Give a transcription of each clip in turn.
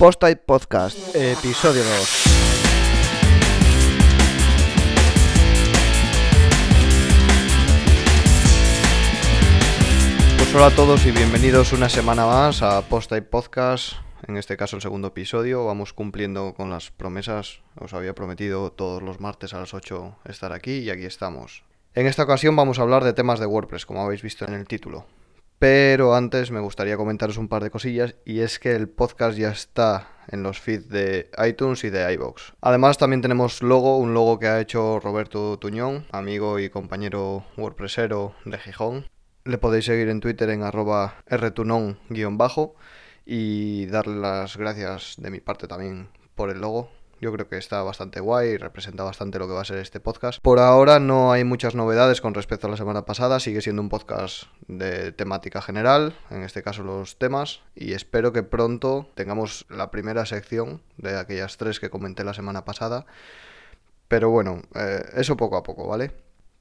Post-Type Podcast, episodio 2. Pues hola a todos y bienvenidos una semana más a Post-Type Podcast. En este caso el segundo episodio. Vamos cumpliendo con las promesas. Os había prometido todos los martes a las 8 estar aquí y aquí estamos. En esta ocasión vamos a hablar de temas de WordPress, como habéis visto en el título. Pero antes me gustaría comentaros un par de cosillas y es que el podcast ya está en los feeds de iTunes y de iBox. Además también tenemos logo, un logo que ha hecho Roberto Tuñón, amigo y compañero WordPressero de Gijón. Le podéis seguir en Twitter en arroba rtunón-bajo y darle las gracias de mi parte también por el logo, yo creo que está bastante guay y representa bastante lo que va a ser este podcast. Por ahora no hay muchas novedades con respecto a la semana pasada, sigue siendo un podcast de temática general, en este caso los temas, y espero que pronto tengamos la primera sección de aquellas tres que comenté la semana pasada. Pero bueno, eh, eso poco a poco, ¿vale?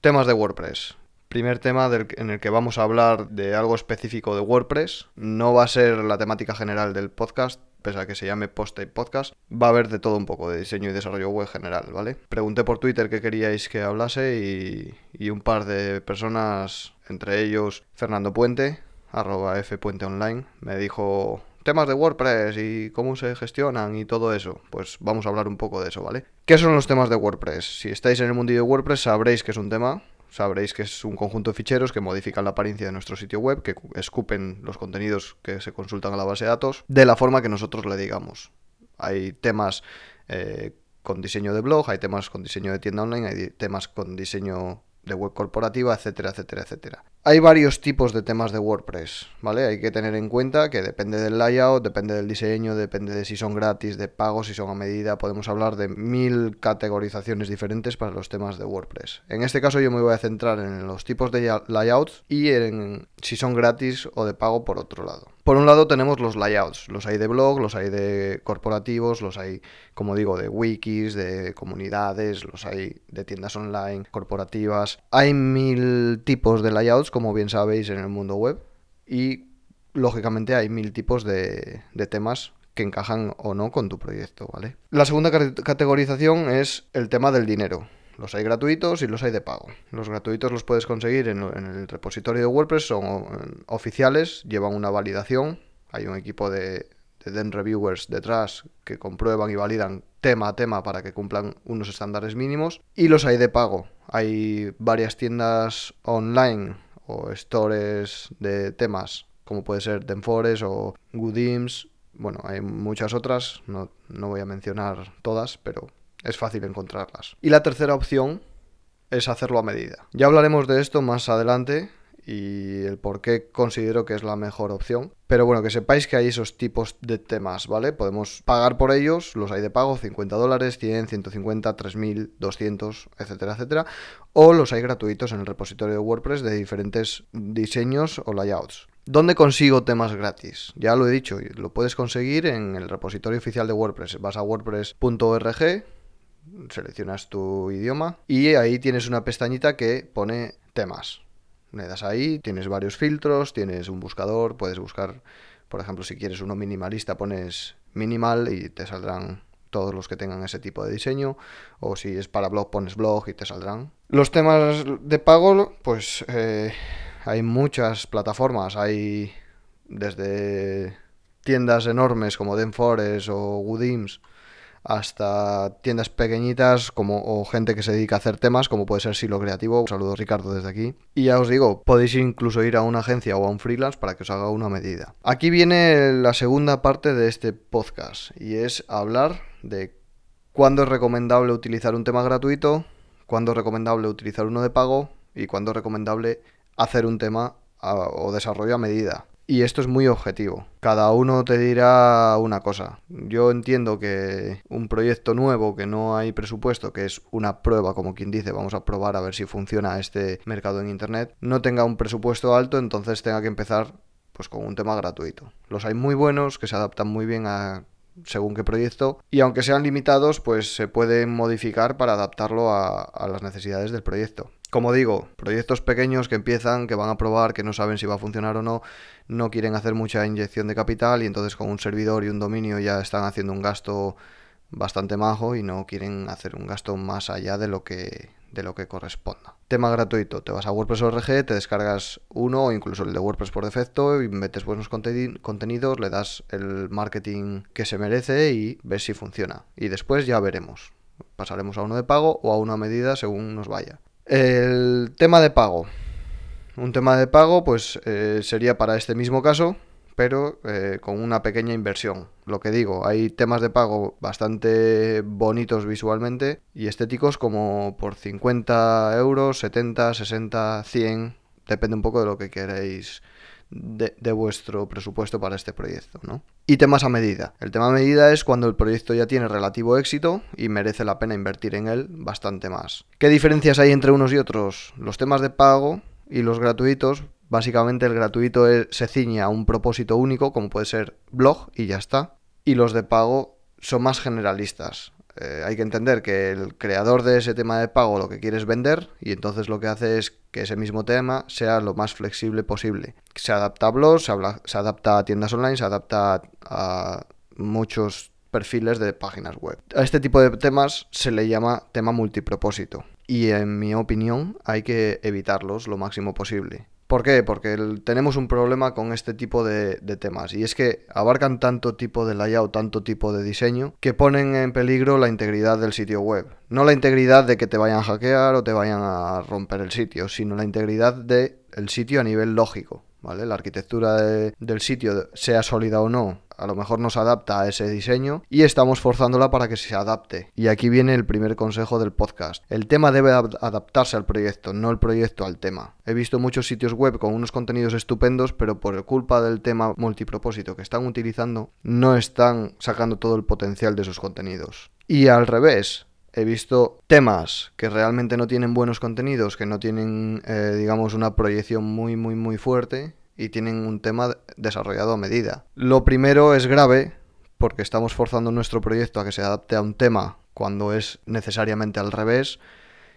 Temas de WordPress. Primer tema en el que vamos a hablar de algo específico de WordPress. No va a ser la temática general del podcast, pese a que se llame Post Podcast, va a haber de todo un poco, de diseño y desarrollo web general, ¿vale? Pregunté por Twitter qué queríais que hablase y, y un par de personas, entre ellos Fernando Puente, arroba fpuenteonline, me dijo temas de WordPress y cómo se gestionan y todo eso. Pues vamos a hablar un poco de eso, ¿vale? ¿Qué son los temas de WordPress? Si estáis en el mundillo de WordPress sabréis que es un tema, sabréis que es un conjunto de ficheros que modifican la apariencia de nuestro sitio web, que escupen los contenidos que se consultan a la base de datos de la forma que nosotros le digamos. Hay temas eh, con diseño de blog, hay temas con diseño de tienda online, hay temas con diseño de web corporativa, etcétera, etcétera, etcétera. Hay varios tipos de temas de WordPress, ¿vale? Hay que tener en cuenta que depende del layout, depende del diseño, depende de si son gratis, de pago, si son a medida. Podemos hablar de mil categorizaciones diferentes para los temas de WordPress. En este caso yo me voy a centrar en los tipos de layouts y en si son gratis o de pago por otro lado. Por un lado tenemos los layouts, los hay de blog, los hay de corporativos, los hay, como digo, de wikis, de comunidades, los hay de tiendas online, corporativas. Hay mil tipos de layouts, como bien sabéis, en el mundo web y lógicamente hay mil tipos de, temas que encajan o no con tu proyecto, ¿vale? La segunda categorización es el tema del dinero. Los hay gratuitos y los hay de pago. Los gratuitos los puedes conseguir en, el repositorio de WordPress, son oficiales, llevan una validación. Hay un equipo de, de Reviewers detrás que comprueban y validan tema a tema para que cumplan unos estándares mínimos. Y los hay de pago. Hay varias tiendas online o stores de temas, como puede ser Denfores o Goodims. Bueno, hay muchas otras, no, no voy a mencionar todas, pero es fácil encontrarlas. Y la tercera opción es hacerlo a medida. Ya hablaremos de esto más adelante y el por qué considero que es la mejor opción. Pero bueno, que sepáis que hay esos tipos de temas, ¿vale? Podemos pagar por ellos, los hay de pago, 50 dólares, 100, 150, 3000, 200, etcétera, etcétera. O los hay gratuitos en el repositorio de WordPress de diferentes diseños o layouts. ¿Dónde consigo temas gratis? Ya lo he dicho, lo puedes conseguir en el repositorio oficial de WordPress. Vas a wordpress.org, seleccionas tu idioma y ahí tienes una pestañita que pone temas. Le das ahí, tienes varios filtros, tienes un buscador, puedes buscar, por ejemplo, si quieres uno minimalista, pones minimal y te saldrán todos los que tengan ese tipo de diseño, o si es para blog, pones blog y te saldrán. Los temas de pago, pues eh, hay muchas plataformas, hay desde tiendas enormes como Denfores o Goodims, hasta tiendas pequeñitas como o gente que se dedica a hacer temas como puede ser Silo Creativo. Un saludo Ricardo desde aquí. Y ya os digo, podéis incluso ir a una agencia o a un freelance para que os haga una medida. Aquí viene la segunda parte de este podcast y es hablar de cuándo es recomendable utilizar un tema gratuito, cuándo es recomendable utilizar uno de pago y cuándo es recomendable hacer un tema o desarrollo a medida. Y esto es muy objetivo. Cada uno te dirá una cosa. Yo entiendo que un proyecto nuevo, que no hay presupuesto, que es una prueba, como quien dice, vamos a probar a ver si funciona este mercado en Internet, no tenga un presupuesto alto, entonces tenga que empezar pues con un tema gratuito. Los hay muy buenos, que se adaptan muy bien a según qué proyecto y aunque sean limitados pues se pueden modificar para adaptarlo a, a, las necesidades del proyecto. Como digo, proyectos pequeños que empiezan, que van a probar, que no saben si va a funcionar o no, no quieren hacer mucha inyección de capital y entonces con un servidor y un dominio ya están haciendo un gasto bastante majo y no quieren hacer un gasto más allá de lo que de lo que corresponda. Tema gratuito, te vas a WordPress.org, te descargas uno o incluso el de WordPress por defecto y metes buenos contenidos, le das el marketing que se merece y ves si funciona. Y después ya veremos. Pasaremos a uno de pago o a uno a medida según nos vaya. El tema de pago. Un tema de pago pues eh, sería para este mismo caso pero eh, con una pequeña inversión. Lo que digo, hay temas de pago bastante bonitos visualmente y estéticos como por 50 euros, 70, 60, 100, depende un poco de lo que queréis de, vuestro presupuesto para este proyecto, ¿no? Y temas a medida. El tema a medida es cuando el proyecto ya tiene relativo éxito y merece la pena invertir en él bastante más. ¿Qué diferencias hay entre unos y otros? Los temas de pago y los gratuitos Básicamente el gratuito se ciña a un propósito único, como puede ser blog, y ya está. Y los de pago son más generalistas. Eh, hay que entender que el creador de ese tema de pago lo que quiere es vender y entonces lo que hace es que ese mismo tema sea lo más flexible posible. Se adapta a blogs, se, adapta a tiendas online, se adapta a muchos perfiles de páginas web. A este tipo de temas se le llama tema multipropósito y en mi opinión hay que evitarlos lo máximo posible. ¿Por qué? Porque tenemos un problema con este tipo de, temas y es que abarcan tanto tipo de layout, tanto tipo de diseño, que ponen en peligro la integridad del sitio web. No la integridad de que te vayan a hackear o te vayan a romper el sitio, sino la integridad del sitio a nivel lógico. ¿Vale? La arquitectura del sitio, sea sólida o no, a lo mejor nos adapta a ese diseño y estamos forzándola para que se adapte. Y aquí viene el primer consejo del podcast. El tema debe adaptarse al proyecto, no el proyecto al tema. He visto muchos sitios web con unos contenidos estupendos, pero por culpa del tema multipropósito que están utilizando, no están sacando todo el potencial de sus contenidos. Y al revés, he visto temas que realmente no tienen buenos contenidos, que no tienen, eh, digamos, una proyección muy, muy, muy fuerte y tienen un tema desarrollado a medida. Lo primero es grave porque estamos forzando nuestro proyecto a que se adapte a un tema cuando es necesariamente al revés.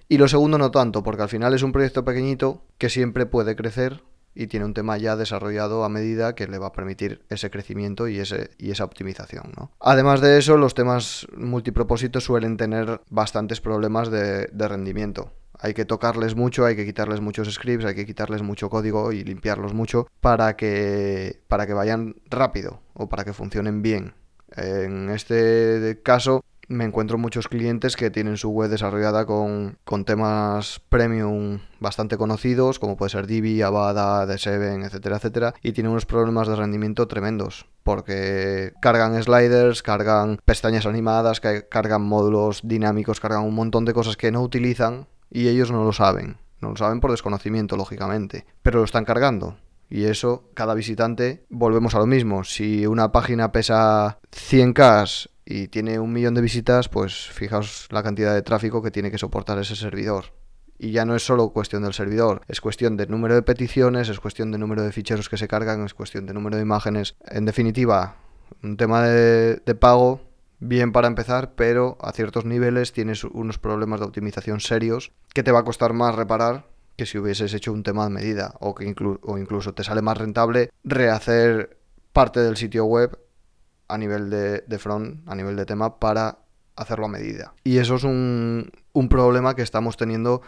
Y lo segundo no tanto, porque al final es un proyecto pequeñito que siempre puede crecer y tiene un tema ya desarrollado a medida que le va a permitir ese crecimiento y, ese, y esa optimización. ¿no? Además de eso, los temas multipropósitos suelen tener bastantes problemas de rendimiento hay que tocarles mucho, hay que quitarles muchos scripts, hay que quitarles mucho código y limpiarlos mucho para que, para que vayan rápido o para que funcionen bien. En este caso me encuentro muchos clientes que tienen su web desarrollada con, temas premium bastante conocidos, como puede ser Divi, Avada, D7, etcétera, etcétera, y tienen unos problemas de rendimiento tremendos, porque cargan sliders, cargan pestañas animadas, cargan módulos dinámicos, cargan un montón de cosas que no utilizan y ellos no lo saben. No lo saben por desconocimiento, lógicamente, pero lo están cargando. Y eso, cada visitante, volvemos a lo mismo. Si una página pesa 100k y tiene un millón de visitas, pues fijaos la cantidad de tráfico que tiene que soportar ese servidor. Y ya no es solo cuestión del servidor, es cuestión de número de peticiones, es cuestión de número de ficheros que se cargan, es cuestión de número de imágenes. En definitiva, un tema de, de pago bien para empezar, pero a ciertos niveles tienes unos problemas de optimización serios que te va a costar más reparar que si hubieses hecho un tema de medida o que o incluso te sale más rentable rehacer parte del sitio web a nivel de, front, a nivel de tema, para hacerlo a medida. Y eso es un, un problema que estamos teniendo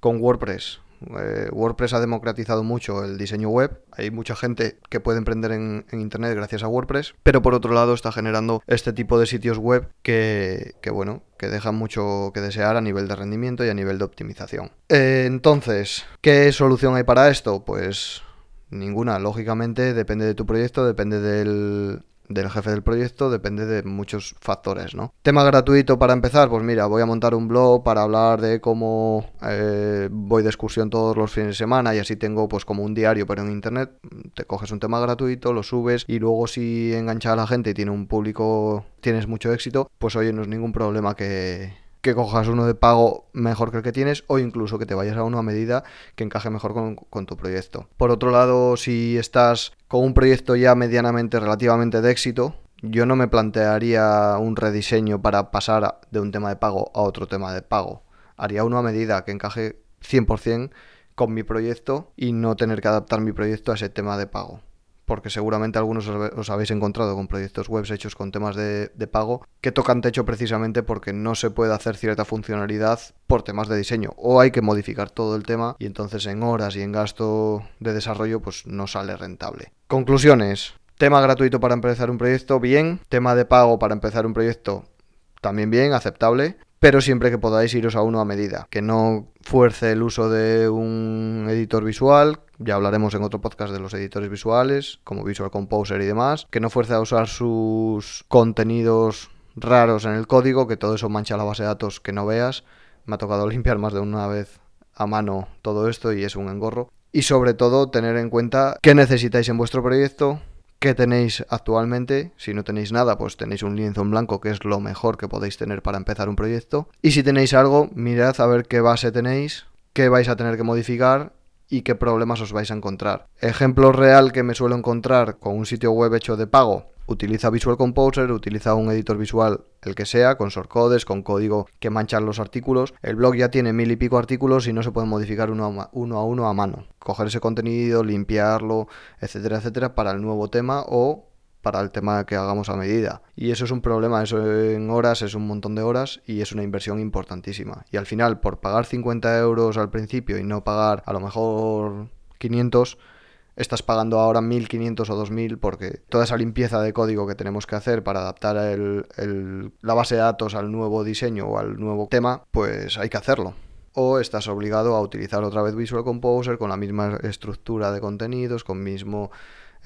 con WordPress. Eh, WordPress ha democratizado mucho el diseño web. Hay mucha gente que puede emprender en, Internet gracias a WordPress, pero por otro lado está generando este tipo de sitios web que, bueno, que dejan mucho que desear a nivel de rendimiento y a nivel de optimización. Eh, entonces, ¿qué solución hay para esto? Pues ninguna. Lógicamente depende de tu proyecto, depende del, del jefe del proyecto depende de muchos factores, ¿no? Tema gratuito para empezar, pues mira, voy a montar un blog para hablar de cómo eh, voy de excursión todos los fines de semana y así tengo pues como un diario pero en internet, te coges un tema gratuito, lo subes y luego si engancha a la gente y tiene un público, tienes mucho éxito, pues oye, no es ningún problema que que cojas uno de pago mejor que el que tienes o incluso que te vayas a uno a medida que encaje mejor con, tu proyecto. Por otro lado, si estás con un proyecto ya medianamente, relativamente de éxito, yo no me plantearía un rediseño para pasar de un tema de pago a otro tema de pago. Haría uno a medida que encaje 100% con mi proyecto y no tener que adaptar mi proyecto a ese tema de pago porque seguramente algunos os habéis encontrado con proyectos web hechos con temas de, pago que tocan techo precisamente porque no se puede hacer cierta funcionalidad por temas de diseño o hay que modificar todo el tema y entonces en horas y en gasto de desarrollo pues no sale rentable. Conclusiones. Tema gratuito para empezar un proyecto, bien. Tema de pago para empezar un proyecto, también bien, aceptable pero siempre que podáis iros a uno a medida, que no fuerce el uso de un editor visual, ya hablaremos en otro podcast de los editores visuales, como Visual Composer y demás, que no fuerce a usar sus contenidos raros en el código, que todo eso mancha la base de datos que no veas. Me ha tocado limpiar más de una vez a mano todo esto y es un engorro. Y sobre todo tener en cuenta qué necesitáis en vuestro proyecto, ¿Qué tenéis actualmente? Si no tenéis nada, pues tenéis un lienzo en blanco, que es lo mejor que podéis tener para empezar un proyecto. Y si tenéis algo, mirad a ver qué base tenéis, qué vais a tener que modificar y qué problemas os vais a encontrar. Ejemplo real que me suelo encontrar con un sitio web hecho de pago utiliza Visual Composer, utiliza un editor visual, el que sea, con shortcodes, con código que manchan los artículos. El blog ya tiene mil y pico artículos y no se pueden modificar uno a uno a, uno a mano. Coger ese contenido, limpiarlo, etcétera, etcétera, para el nuevo tema o para el tema que hagamos a medida. Y eso es un problema, eso en horas es un montón de horas y es una inversión importantísima. Y al final, por pagar 50 euros al principio y no pagar a lo mejor 500, estás pagando ahora 1.500 o 2.000 porque toda esa limpieza de código que tenemos que hacer para adaptar la base de datos al nuevo diseño o al nuevo tema, pues hay que hacerlo. O estás obligado a utilizar otra vez Visual Composer con la misma estructura de contenidos, con mismo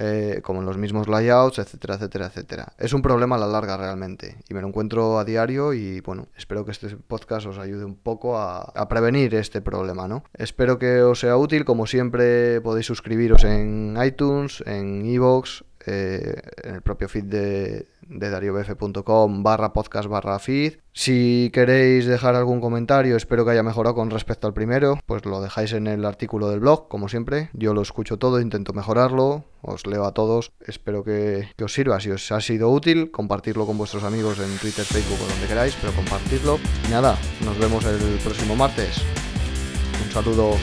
eh, como en los mismos layouts, etcétera, etcétera, etcétera. Es un problema a la larga realmente y me lo encuentro a diario y bueno, espero que este podcast os ayude un poco a, prevenir este problema, ¿no? Espero que os sea útil, como siempre podéis suscribiros en iTunes, en iVoox, eh, en el propio feed de, de dariobf.com barra podcast barra feed. Si queréis dejar algún comentario, espero que haya mejorado con respecto al primero, pues lo dejáis en el artículo del blog, como siempre. Yo lo escucho todo, intento mejorarlo, os leo a todos. Espero que, os sirva. Si os ha sido útil, compartirlo con vuestros amigos en Twitter, Facebook o donde queráis, pero compartirlo. Y nada, nos vemos el próximo martes. Un saludo.